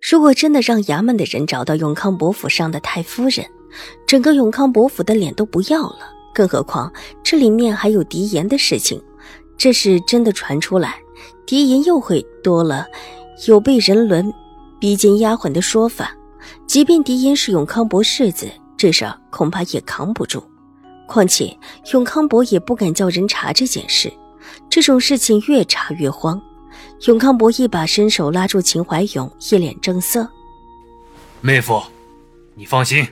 如果真的让衙门的人找到永康伯府上的太夫人，整个永康伯府的脸都不要了。更何况这里面还有狄言的事情，这是真的传出来，狄言又会多了有被人伦逼奸丫鬟的说法。即便狄言是永康伯世子，这事儿恐怕也扛不住。况且永康伯也不敢叫人查这件事，这种事情越查越慌。永康伯一把伸手拉住秦怀勇，一脸正色：“妹夫，你放心，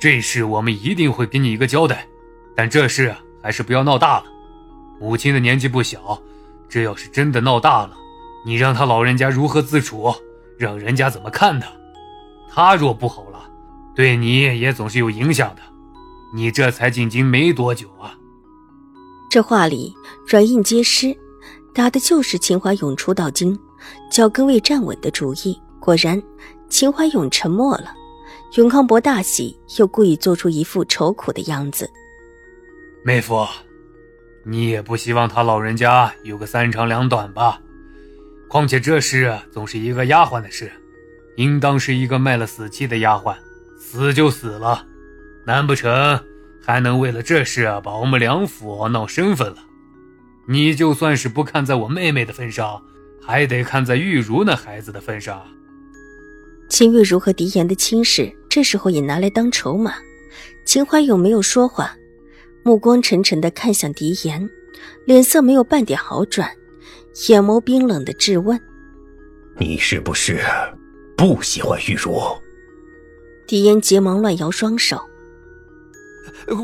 这事我们一定会给你一个交代。但这事还是不要闹大了。母亲的年纪不小，这要是真的闹大了，你让他老人家如何自处？让人家怎么看他？他若不好了，对你也总是有影响的。你这才进京没多久啊！”这话里软硬皆施。打的就是秦怀勇初到京，脚跟未站稳的主意。果然，秦怀勇沉默了。永康伯大喜，又故意做出一副愁苦的样子。妹夫，你也不希望他老人家有个三长两短吧？况且这事总是一个丫鬟的事，应当是一个卖了死气的丫鬟，死就死了，难不成还能为了这事把我们梁府闹身份了？你就算是不看在我妹妹的份上，还得看在玉茹那孩子的份上。秦玉茹和狄言的亲事，这时候也拿来当筹码。秦怀勇没有说话，目光沉沉的看向狄言，脸色没有半点好转，眼眸冰冷的质问：“你是不是不喜欢玉茹？”狄言急忙乱摇双手：“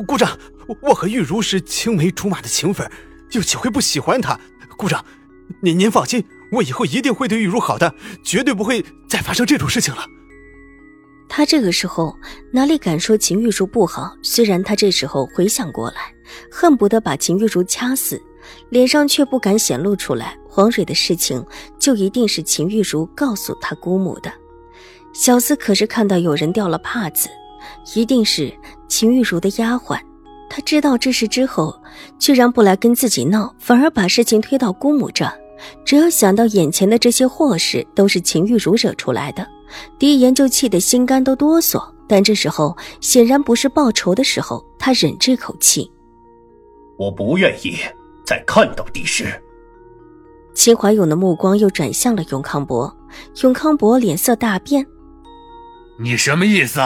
姑丈，我和玉茹是青梅竹马的情分。”又岂会不喜欢他？姑丈，您您放心，我以后一定会对玉茹好的，绝对不会再发生这种事情了。他这个时候哪里敢说秦玉茹不好？虽然他这时候回想过来，恨不得把秦玉茹掐死，脸上却不敢显露出来。黄蕊的事情就一定是秦玉茹告诉他姑母的。小厮可是看到有人掉了帕子，一定是秦玉茹的丫鬟。他知道这事之后，居然不来跟自己闹，反而把事情推到姑母这。只要想到眼前的这些祸事都是秦玉茹惹出来的，狄言就气得心肝都哆嗦。但这时候显然不是报仇的时候，他忍这口气。我不愿意再看到狄氏。秦怀勇的目光又转向了永康伯，永康伯脸色大变：“你什么意思？”“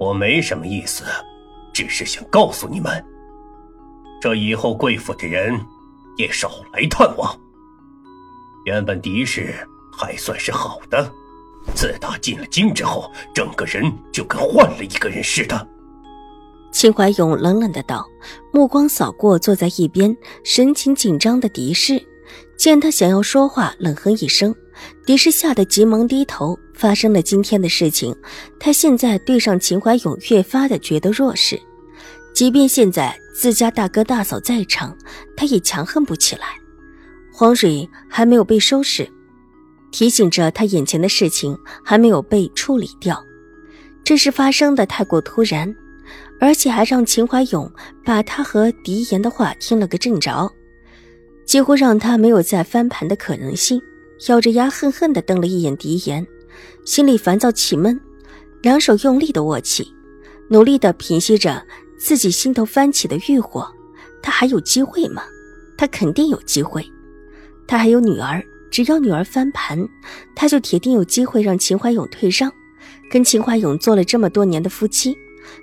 我没什么意思。”只是想告诉你们，这以后贵府的人也少来探望。原本狄氏还算是好的，自打进了京之后，整个人就跟换了一个人似的。秦怀勇冷冷的道，目光扫过坐在一边神情紧张的狄氏，见他想要说话，冷哼一声。狄氏吓得急忙低头。发生了今天的事情，他现在对上秦怀勇越发的觉得弱势。即便现在自家大哥大嫂在场，他也强横不起来。黄蕊还没有被收拾，提醒着他眼前的事情还没有被处理掉。这事发生的太过突然，而且还让秦怀勇把他和狄言的话听了个正着，几乎让他没有再翻盘的可能性。咬着牙恨恨地瞪了一眼狄言。心里烦躁气闷，两手用力的握起，努力的平息着自己心头翻起的欲火。他还有机会吗？他肯定有机会。他还有女儿，只要女儿翻盘，他就铁定有机会让秦怀勇退让。跟秦怀勇做了这么多年的夫妻，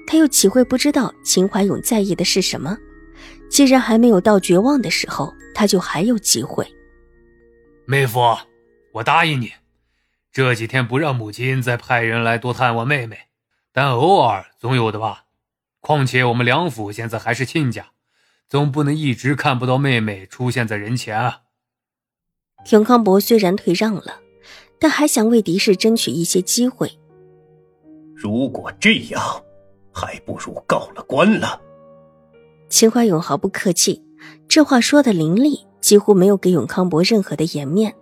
他又岂会不知道秦怀勇在意的是什么？既然还没有到绝望的时候，他就还有机会。妹夫，我答应你。这几天不让母亲再派人来多探望妹妹，但偶尔总有的吧。况且我们梁府现在还是亲家，总不能一直看不到妹妹出现在人前啊。田康伯虽然退让了，但还想为狄氏争取一些机会。如果这样，还不如告了官了。秦怀勇毫不客气，这话说的凌厉，几乎没有给永康伯任何的颜面。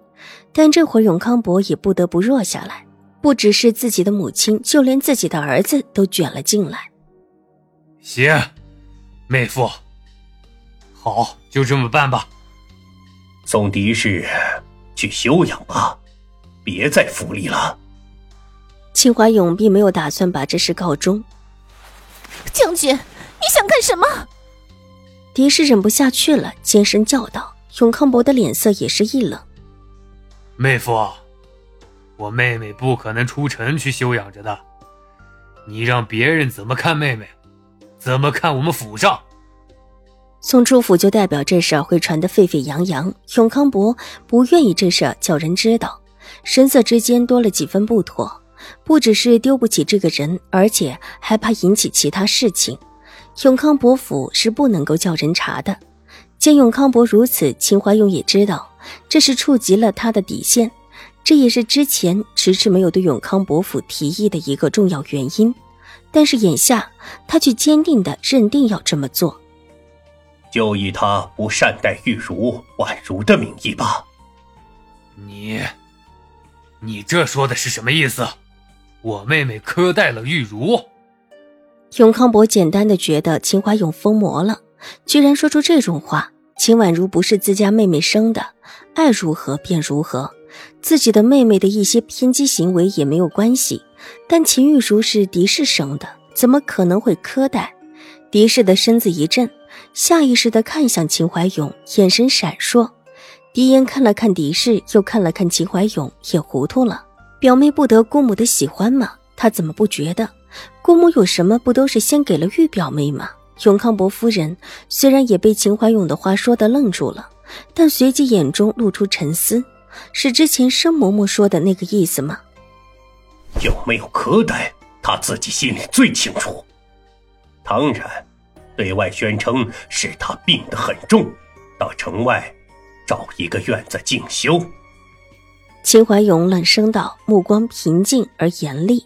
但这会永康伯也不得不弱下来，不只是自己的母亲，就连自己的儿子都卷了进来。行，妹夫，好，就这么办吧。送狄氏去休养吧，别再府里了。秦怀勇并没有打算把这事告终。将军，你想干什么？狄氏忍不下去了，尖声叫道。永康伯的脸色也是一冷。妹夫，我妹妹不可能出城去休养着的，你让别人怎么看妹妹？怎么看我们府上？送出府就代表这事儿会传得沸沸扬扬。永康伯不愿意这事儿叫人知道，神色之间多了几分不妥。不只是丢不起这个人，而且还怕引起其他事情。永康伯府是不能够叫人查的。见永康伯如此，秦怀勇也知道这是触及了他的底线，这也是之前迟迟没有对永康伯府提议的一个重要原因。但是眼下，他却坚定的认定要这么做，就以他不善待玉茹、婉如的名义吧。你，你这说的是什么意思？我妹妹苛待了玉茹。永康伯简单的觉得秦怀勇疯魔了，居然说出这种话。秦婉如不是自家妹妹生的，爱如何便如何，自己的妹妹的一些偏激行为也没有关系。但秦玉如是狄氏生的，怎么可能会苛待？狄氏的身子一震，下意识的看向秦怀勇，眼神闪烁。狄言看了看狄氏，又看了看秦怀勇，也糊涂了。表妹不得姑母的喜欢吗？他怎么不觉得？姑母有什么不都是先给了玉表妹吗？永康伯夫人虽然也被秦怀勇的话说的愣住了，但随即眼中露出沉思：是之前申嬷嬷说的那个意思吗？有没有苛待，他自己心里最清楚。当然，对外宣称是他病得很重，到城外找一个院子静修。秦怀勇冷声道，目光平静而严厉。